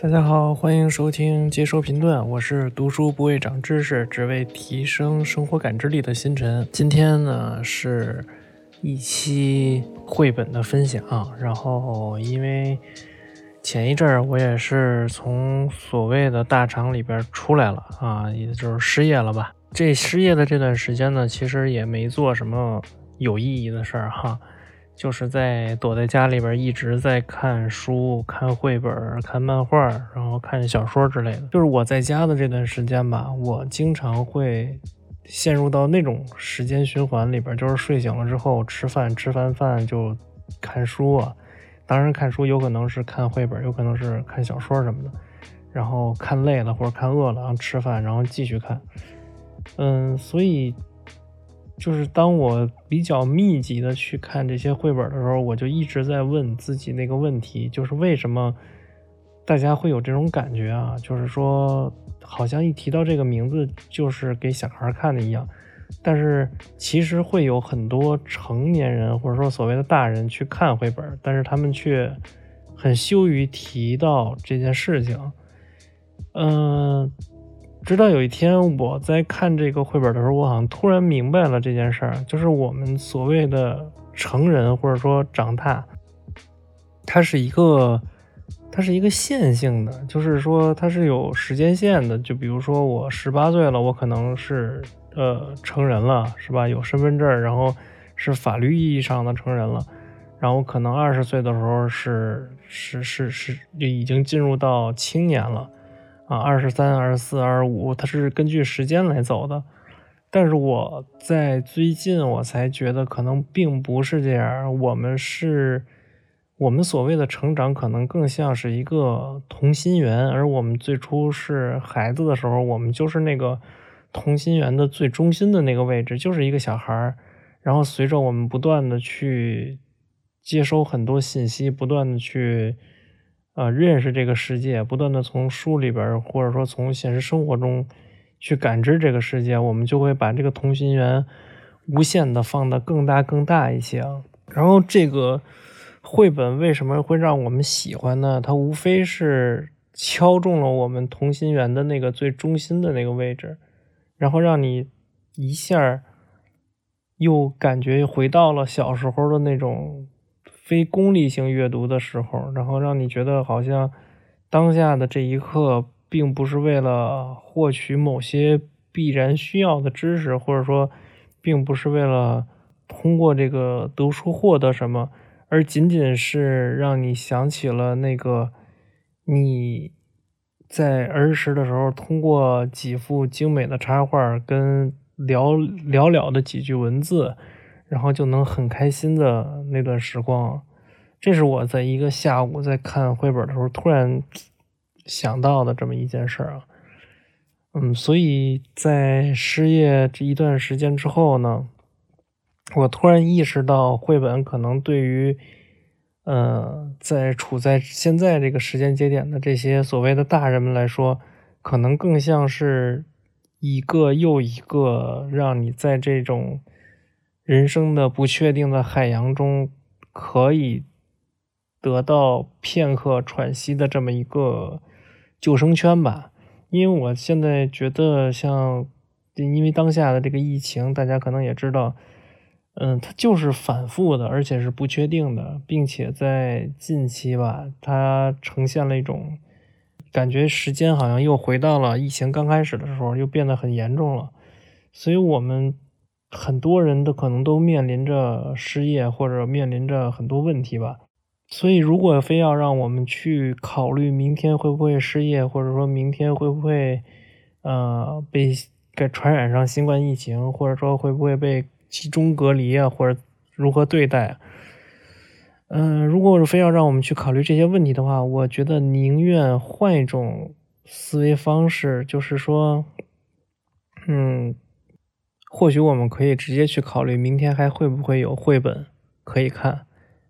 大家好，欢迎收听接收频段，我是读书不为长知识，只为提升生活感知力的星辰。今天呢是一期绘本的分享，然后因为前一阵儿我也是从所谓的大厂里边出来了啊，也就是失业了吧。这失业的这段时间呢，其实也没做什么有意义的事儿哈。就是在躲在家里边一直在看书、看绘本、看漫画，然后看小说之类的。就是我在家的这段时间吧，我经常会陷入到那种时间循环里边，就是睡醒了之后吃饭，吃完饭就看书啊。当然，看书有可能是看绘本，有可能是看小说什么的。然后看累了或者看饿了，然后吃饭，然后继续看。嗯，所以。就是当我比较密集的去看这些绘本的时候，我就一直在问自己那个问题，就是为什么大家会有这种感觉啊？就是说，好像一提到这个名字就是给小孩看的一样，但是其实会有很多成年人或者说所谓的大人去看绘本，但是他们却很羞于提到这件事情。嗯。直到有一天，我在看这个绘本的时候，我好像突然明白了这件事儿，就是我们所谓的成人或者说长大，它是一个，它是一个线性的，就是说它是有时间线的。就比如说我十八岁了，我可能是呃成人了，是吧？有身份证，然后是法律意义上的成人了。然后可能二十岁的时候是是是是就已经进入到青年了。啊，二十三、二十四、二十五，它是根据时间来走的。但是我在最近，我才觉得可能并不是这样。我们是，我们所谓的成长，可能更像是一个同心圆。而我们最初是孩子的时候，我们就是那个同心圆的最中心的那个位置，就是一个小孩儿。然后随着我们不断的去接收很多信息，不断的去。啊，认识这个世界，不断的从书里边，或者说从现实生活中去感知这个世界，我们就会把这个同心圆无限的放得更大更大一些。然后这个绘本为什么会让我们喜欢呢？它无非是敲中了我们同心圆的那个最中心的那个位置，然后让你一下又感觉回到了小时候的那种。非功利性阅读的时候，然后让你觉得好像当下的这一刻，并不是为了获取某些必然需要的知识，或者说，并不是为了通过这个读书获得什么，而仅仅是让你想起了那个你在儿时的时候，通过几幅精美的插画跟寥寥寥的几句文字。然后就能很开心的那段时光，这是我在一个下午在看绘本的时候突然想到的这么一件事儿啊。嗯，所以在失业这一段时间之后呢，我突然意识到绘本可能对于，呃，在处在现在这个时间节点的这些所谓的大人们来说，可能更像是一个又一个让你在这种。人生的不确定的海洋中，可以得到片刻喘息的这么一个救生圈吧。因为我现在觉得，像因为当下的这个疫情，大家可能也知道，嗯，它就是反复的，而且是不确定的，并且在近期吧，它呈现了一种感觉，时间好像又回到了疫情刚开始的时候，又变得很严重了。所以，我们。很多人都可能都面临着失业，或者面临着很多问题吧。所以，如果非要让我们去考虑明天会不会失业，或者说明天会不会呃被给传染上新冠疫情，或者说会不会被集中隔离啊，或者如何对待，嗯，如果非要让我们去考虑这些问题的话，我觉得宁愿换一种思维方式，就是说，嗯。或许我们可以直接去考虑，明天还会不会有绘本可以看？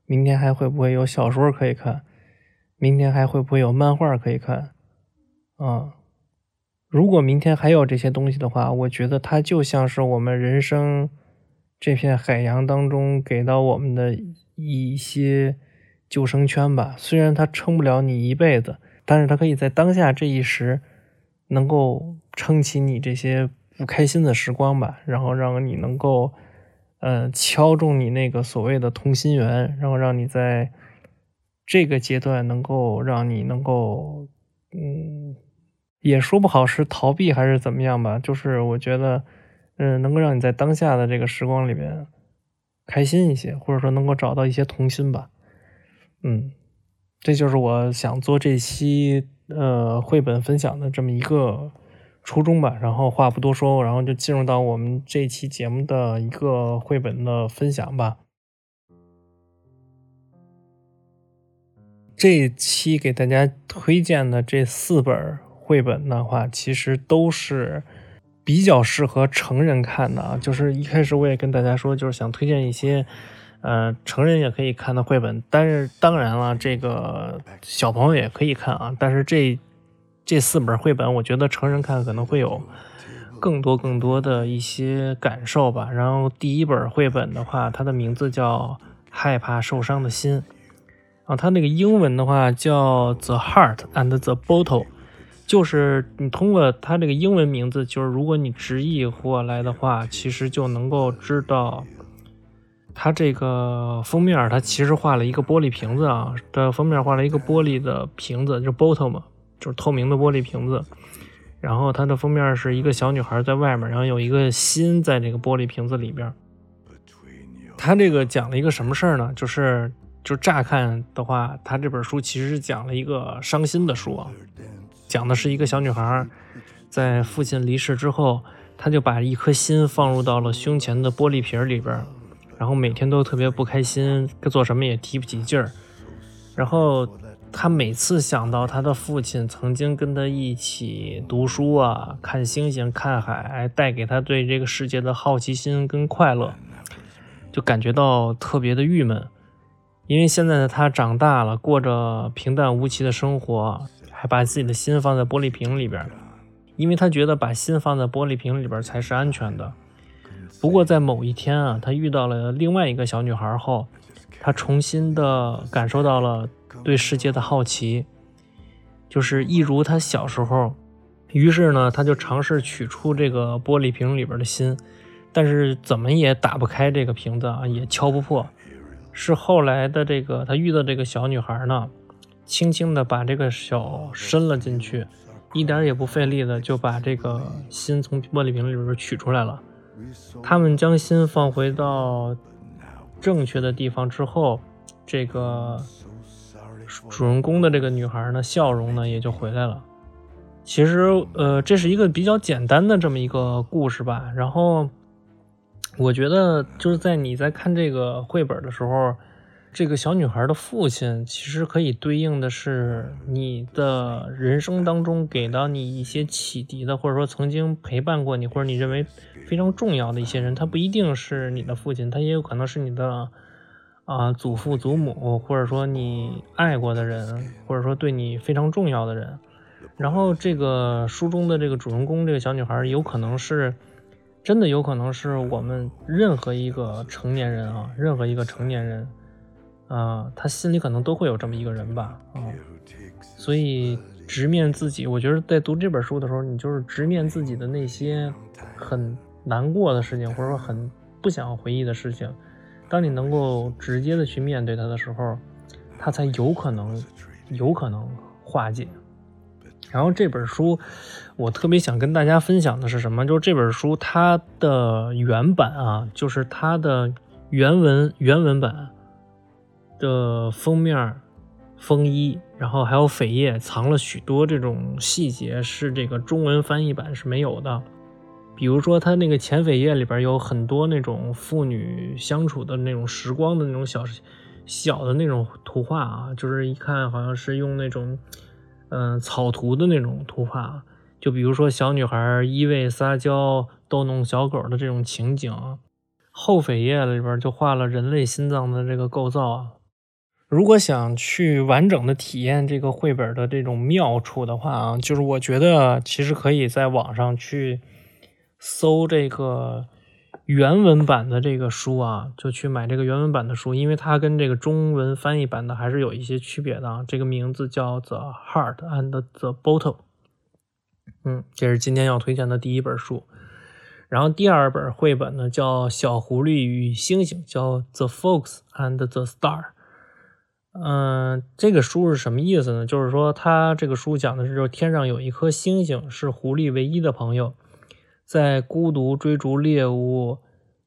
明天还会不会有小说可以看？明天还会不会有漫画可以看？啊，如果明天还有这些东西的话，我觉得它就像是我们人生这片海洋当中给到我们的一些救生圈吧。虽然它撑不了你一辈子，但是它可以在当下这一时，能够撑起你这些不开心的时光吧，然后让你能够，呃，敲中你那个所谓的同心圆，然后让你在这个阶段能够让你能够，嗯。也说不好是逃避还是怎么样吧，就是我觉得，嗯，能够让你在当下的这个时光里边开心一些，或者说能够找到一些童心吧，嗯，这就是我想做这期呃绘本分享的这么一个初衷吧。然后话不多说，然后就进入到我们这期节目的一个绘本的分享吧。这期给大家推荐的这四本。绘本的话，其实都是比较适合成人看的啊。就是一开始我也跟大家说，就是想推荐一些，呃，成人也可以看的绘本。但是当然了，这个小朋友也可以看啊。但是这这四本绘本，我觉得成人看可能会有更多更多的一些感受吧。然后第一本绘本的话，它的名字叫《害怕受伤的心》啊，它那个英文的话叫《The Heart and the Bottle》。就是你通过它这个英文名字，就是如果你直译过来的话，其实就能够知道，它这个封面它其实画了一个玻璃瓶子啊，的封面画了一个玻璃的瓶子，就 bottle 嘛，就是透明的玻璃瓶子。然后它的封面是一个小女孩在外面，然后有一个心在这个玻璃瓶子里边。它这个讲了一个什么事儿呢？就是就乍看的话，它这本书其实是讲了一个伤心的书啊。讲的是一个小女孩，在父亲离世之后，她就把一颗心放入到了胸前的玻璃瓶里边，然后每天都特别不开心，做什么也提不起劲儿。然后她每次想到她的父亲曾经跟她一起读书啊、看星星、看海，带给她对这个世界的好奇心跟快乐，就感觉到特别的郁闷，因为现在的她长大了，过着平淡无奇的生活。还把自己的心放在玻璃瓶里边，因为他觉得把心放在玻璃瓶里边才是安全的。不过在某一天啊，他遇到了另外一个小女孩后，他重新的感受到了对世界的好奇，就是一如他小时候。于是呢，他就尝试取出这个玻璃瓶里边的心，但是怎么也打不开这个瓶子啊，也敲不破。是后来的这个他遇到这个小女孩呢。轻轻地把这个手伸了进去，一点也不费力的就把这个心从玻璃瓶里边取出来了。他们将心放回到正确的地方之后，这个主人公的这个女孩呢，笑容呢也就回来了。其实，呃，这是一个比较简单的这么一个故事吧。然后，我觉得就是在你在看这个绘本的时候。这个小女孩的父亲其实可以对应的是你的人生当中给到你一些启迪的，或者说曾经陪伴过你，或者你认为非常重要的一些人。他不一定是你的父亲，他也有可能是你的啊祖父祖母，或者说你爱过的人，或者说对你非常重要的人。然后这个书中的这个主人公，这个小女孩有可能是真的，有可能是我们任何一个成年人啊，任何一个成年人。啊，他心里可能都会有这么一个人吧，啊，所以直面自己，我觉得在读这本书的时候，你就是直面自己的那些很难过的事情，或者说很不想回忆的事情。当你能够直接的去面对它的时候，它才有可能，有可能化解。然后这本书，我特别想跟大家分享的是什么？就是这本书它的原版啊，就是它的原文原文版。的封面、风衣，然后还有扉页，藏了许多这种细节，是这个中文翻译版是没有的。比如说，它那个前扉页里边有很多那种父女相处的那种时光的那种小小的那种图画啊，就是一看好像是用那种嗯草图的那种图画。就比如说小女孩依偎撒娇逗弄小狗的这种情景，后扉页里边就画了人类心脏的这个构造啊。如果想去完整的体验这个绘本的这种妙处的话啊，就是我觉得其实可以在网上去搜这个原文版的这个书啊，就去买这个原文版的书，因为它跟这个中文翻译版的还是有一些区别的啊。这个名字叫《The Heart and the Bottle》，嗯，这是今天要推荐的第一本书。然后第二本绘本呢叫《小狐狸与星星》，叫《The Fox and the Star》。嗯，这个书是什么意思呢？就是说，它这个书讲的是，就是天上有一颗星星，是狐狸唯一的朋友，在孤独追逐猎物，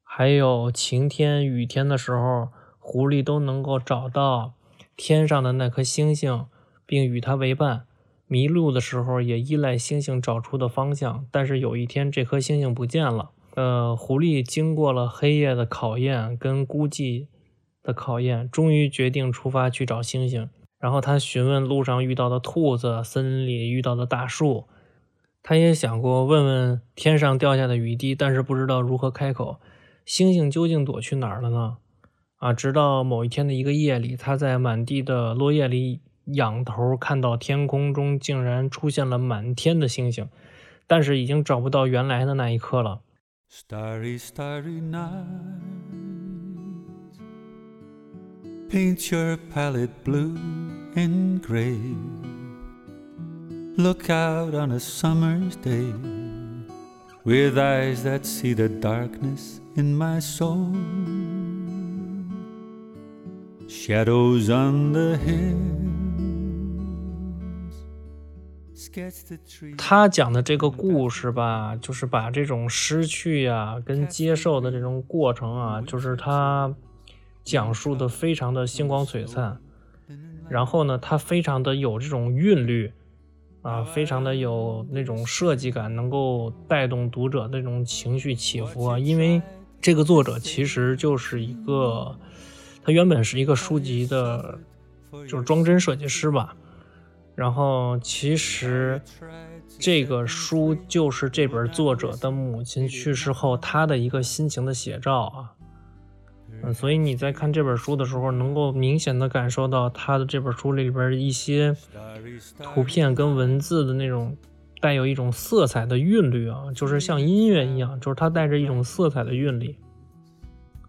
还有晴天、雨天的时候，狐狸都能够找到天上的那颗星星，并与它为伴。迷路的时候，也依赖星星找出的方向。但是有一天，这颗星星不见了。呃，狐狸经过了黑夜的考验跟孤寂。的考验，终于决定出发去找星星。然后他询问路上遇到的兔子，森林里遇到的大树。他也想过问问天上掉下的雨滴，但是不知道如何开口。星星究竟躲去哪儿了呢？啊，直到某一天的一个夜里，他在满地的落叶里仰头看到天空中竟然出现了满天的星星，但是已经找不到原来的那一颗了。Starry, starry night. Paint your palette blue and gray look out on a summer's day with eyes that see the darkness in my soul shadows on the hills. Sketch the tree. 他讲的这个故事吧就是把这种失去呀跟接受的这种过程啊就是他讲述的非常的星光璀璨，然后呢，它非常的有这种韵律，啊，非常的有那种设计感，能够带动读者那种情绪起伏啊。因为这个作者其实就是一个，他原本是一个书籍的，就是装帧设计师吧。然后其实这个书就是这本作者的母亲去世后他的一个心情的写照啊。嗯，所以你在看这本书的时候，能够明显的感受到他的这本书里边一些图片跟文字的那种带有一种色彩的韵律啊，就是像音乐一样，就是它带着一种色彩的韵律，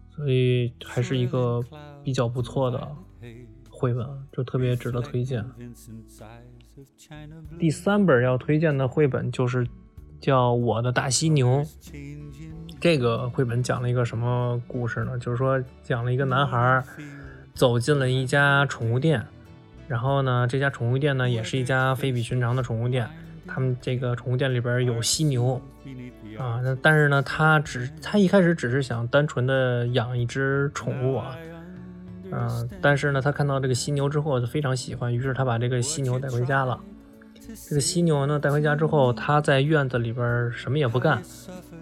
所以还是一个比较不错的绘本，就特别值得推荐。第三本要推荐的绘本就是叫《我的大犀牛》。这个绘本讲了一个什么故事呢？就是说，讲了一个男孩走进了一家宠物店，然后呢，这家宠物店呢也是一家非比寻常的宠物店。他们这个宠物店里边有犀牛啊，但是呢，他只他一开始只是想单纯的养一只宠物啊，嗯，但是呢，他看到这个犀牛之后就非常喜欢，于是他把这个犀牛带回家了。这个犀牛呢带回家之后，他在院子里边什么也不干。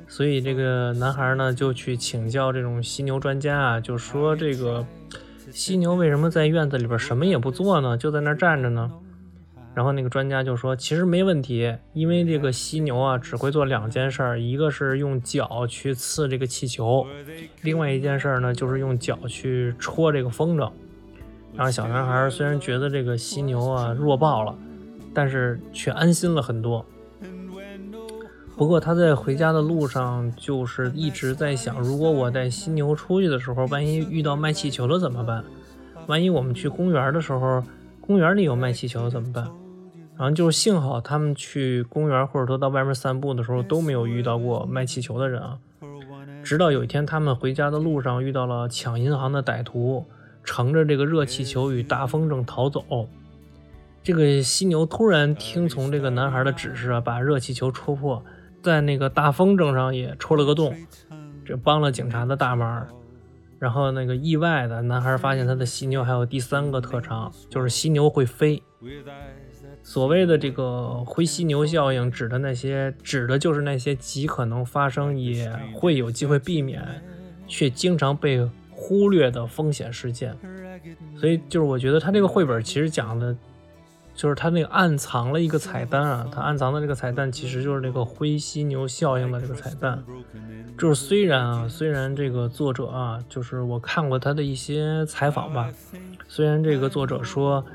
所以这个男孩呢就去请教这种犀牛专家啊，就说这个犀牛为什么在院子里边什么也不做呢？就在那儿站着呢？然后那个专家就说，其实没问题，因为这个犀牛啊只会做两件事儿，一个是用脚去刺这个气球，另外一件事儿呢就是用脚去戳这个风筝。然后小男孩虽然觉得这个犀牛啊弱爆了，但是却安心了很多。不过他在回家的路上，就是一直在想：如果我带犀牛出去的时候，万一遇到卖气球的怎么办？万一我们去公园的时候，公园里有卖气球怎么办？然后就是幸好他们去公园或者说到外面散步的时候都没有遇到过卖气球的人啊。直到有一天他们回家的路上遇到了抢银行的歹徒，乘着这个热气球与大风筝逃走。这个犀牛突然听从这个男孩的指示啊，把热气球戳破。在那个大风筝上也戳了个洞，这帮了警察的大忙。然后那个意外的男孩发现他的犀牛还有第三个特长，就是犀牛会飞。所谓的这个灰犀牛效应，指的那些指的就是那些极可能发生也会有机会避免，却经常被忽略的风险事件。所以就是我觉得他这个绘本其实讲的。就是它那个暗藏了一个彩蛋啊，它暗藏的这个彩蛋其实就是这个灰犀牛效应的这个彩蛋。就是虽然啊，虽然这个作者啊，就是我看过他的一些采访吧，虽然这个作者说，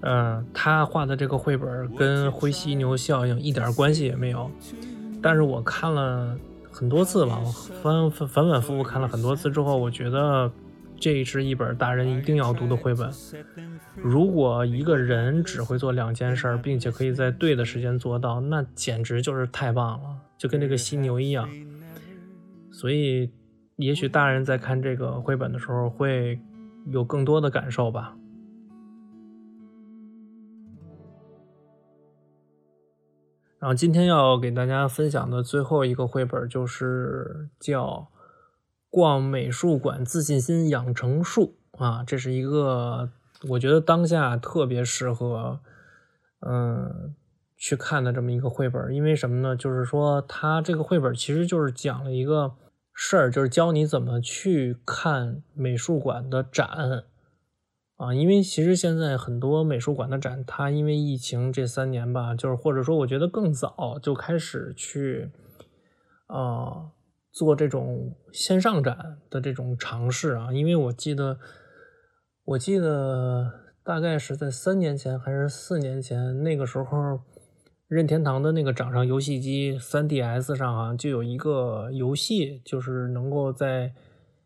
嗯，他画的这个绘本跟灰犀牛效应一点关系也没有，但是我看了很多次吧，反反反反复复看了很多次之后，我觉得。这是一本大人一定要读的绘本。如果一个人只会做两件事，并且可以在对的时间做到，那简直就是太棒了，就跟这个犀牛一样。所以，也许大人在看这个绘本的时候会有更多的感受吧。然后，今天要给大家分享的最后一个绘本就是叫。逛美术馆，自信心养成术啊，这是一个我觉得当下特别适合嗯去看的这么一个绘本。因为什么呢？就是说它这个绘本其实就是讲了一个事儿，就是教你怎么去看美术馆的展啊。因为其实现在很多美术馆的展，它因为疫情这三年吧，就是或者说我觉得更早就开始去啊。做这种线上展的这种尝试啊，因为我记得，我记得大概是在三年前还是四年前，那个时候，任天堂的那个掌上游戏机 3DS 上好像就有一个游戏，就是能够在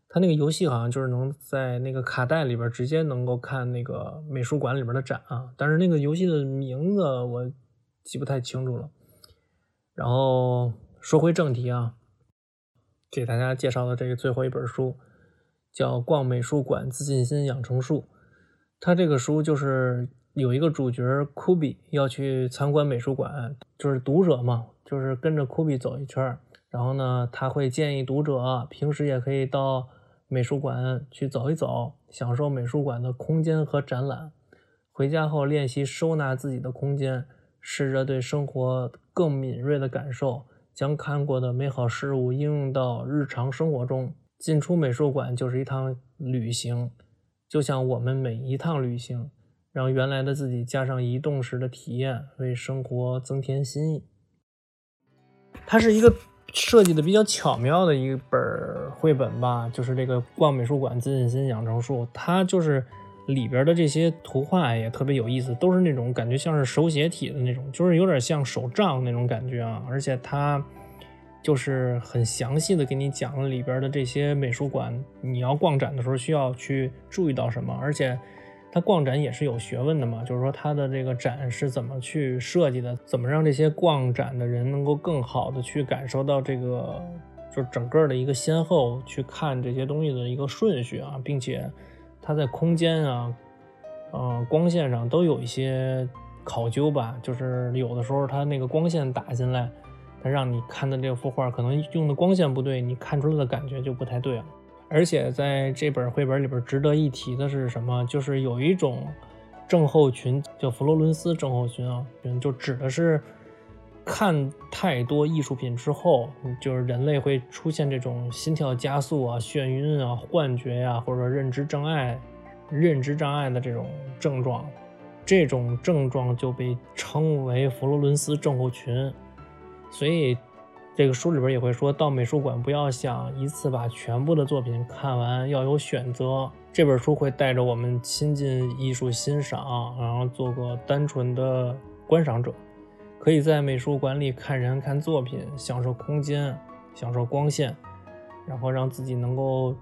它那个游戏好像就是能在那个卡带里边直接能够看那个美术馆里边的展啊，但是那个游戏的名字我记不太清楚了。然后说回正题啊。给大家介绍的这个最后一本书，叫《逛美术馆自信心养成术》。它这个书就是有一个主角库比要去参观美术馆，就是读者嘛，就是跟着库比走一圈。然后呢，他会建议读者平时也可以到美术馆去走一走，享受美术馆的空间和展览。回家后练习收纳自己的空间，试着对生活更敏锐的感受。将看过的美好事物应用到日常生活中。进出美术馆就是一趟旅行，就像我们每一趟旅行，让原来的自己加上移动时的体验，为生活增添新意。它是一个设计的比较巧妙的一本绘本吧，就是这个逛美术馆自信心养成术，它就是。里边的这些图画也特别有意思，都是那种感觉像是手写体的那种，就是有点像手账那种感觉啊。而且它就是很详细的给你讲了里边的这些美术馆，你要逛展的时候需要去注意到什么。而且它逛展也是有学问的嘛，就是说它的这个展是怎么去设计的，怎么让这些逛展的人能够更好的去感受到这个，就是整个的一个先后去看这些东西的一个顺序啊，并且。它在空间啊，呃，光线上都有一些考究吧，就是有的时候它那个光线打进来，它让你看的这幅画可能用的光线不对，你看出来的感觉就不太对了。而且在这本绘本里边，值得一提的是什么？就是有一种症候群叫佛罗伦斯症候群啊，就指的是看太多艺术品之后，就是人类会出现这种心跳加速啊、眩晕啊、幻觉呀，或者说认知障碍。认知障碍的这种症状，这种症状就被称为佛罗伦斯症候群。所以，这个书里边也会说到美术馆不要想一次把全部的作品看完，要有选择。这本书会带着我们亲近艺术欣赏，然后做个单纯的观赏者，可以在美术馆里看人、看作品，享受空间，享受光线，然后让自己能够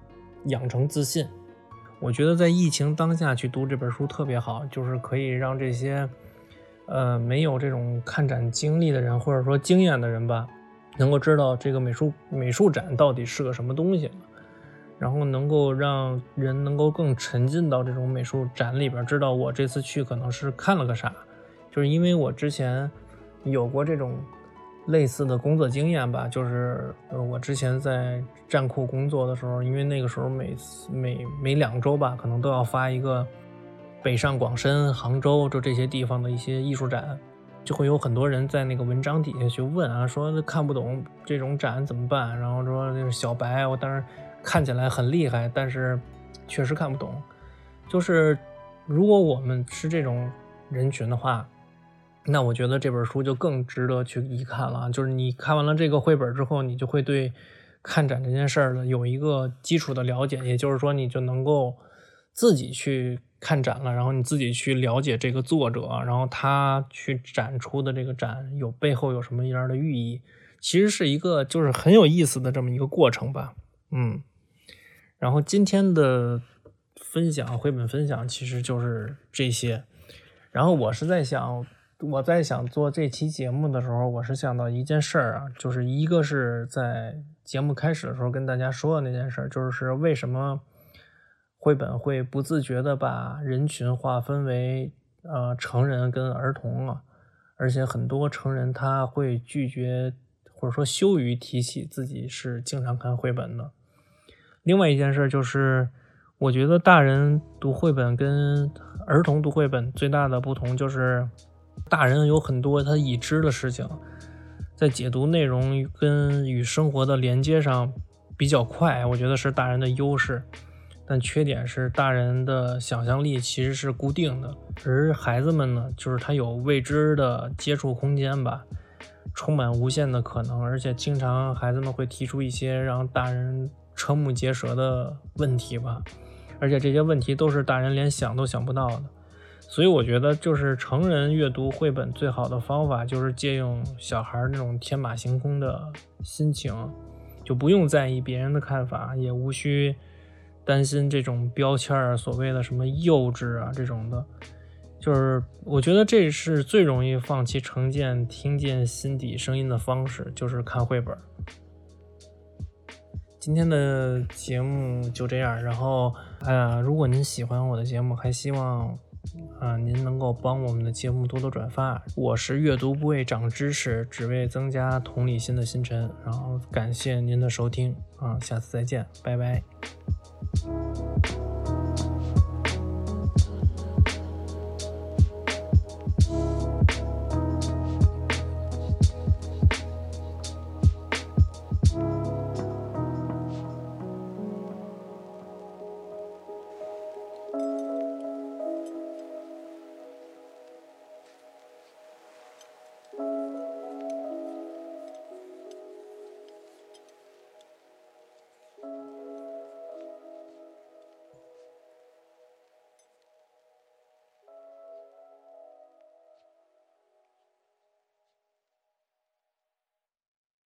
养成自信。我觉得在疫情当下去读这本书特别好，就是可以让这些，呃，没有这种看展经历的人，或者说经验的人吧，能够知道这个美术美术展到底是个什么东西，然后能够让人能够更沉浸到这种美术展里边，知道我这次去可能是看了个啥，就是因为我之前有过这种。类似的工作经验吧，就是呃，我之前在站库工作的时候，因为那个时候每次每每两周吧，可能都要发一个北上广深、杭州就这些地方的一些艺术展，就会有很多人在那个文章底下去问啊，说看不懂这种展怎么办？然后说那个小白，我当时看起来很厉害，但是确实看不懂。就是如果我们是这种人群的话，那我觉得这本书就更值得去一看了。就是你看完了这个绘本之后，你就会对看展这件事儿呢有一个基础的了解，也就是说，你就能够自己去看展了，然后你自己去了解这个作者，然后他去展出的这个展有背后有什么样的寓意，其实是一个就是很有意思的这么一个过程吧。嗯，然后今天的分享绘本分享其实就是这些，然后我是在想。我在想做这期节目的时候，我是想到一件事儿啊，就是一个是在节目开始的时候跟大家说的那件事儿，就是为什么绘本会不自觉的把人群划分为呃成人跟儿童啊，而且很多成人他会拒绝或者说羞于提起自己是经常看绘本的。另外一件事儿就是，我觉得大人读绘本跟儿童读绘本最大的不同就是。大人有很多他已知的事情，在解读内容跟与生活的连接上比较快，我觉得是大人的优势。但缺点是大人的想象力其实是固定的，而孩子们呢，就是他有未知的接触空间吧，充满无限的可能，而且经常孩子们会提出一些让大人瞠目结舌的问题吧，而且这些问题都是大人连想都想不到的。所以我觉得，就是成人阅读绘本最好的方法，就是借用小孩那种天马行空的心情，就不用在意别人的看法，也无需担心这种标签儿，所谓的什么幼稚啊这种的。就是我觉得这是最容易放弃成见、听见心底声音的方式，就是看绘本。今天的节目就这样，然后，哎呀，如果您喜欢我的节目，还希望。啊，您能够帮我们的节目多多转发。我是阅读不为长知识，只为增加同理心的星辰。然后感谢您的收听啊，下次再见，拜拜。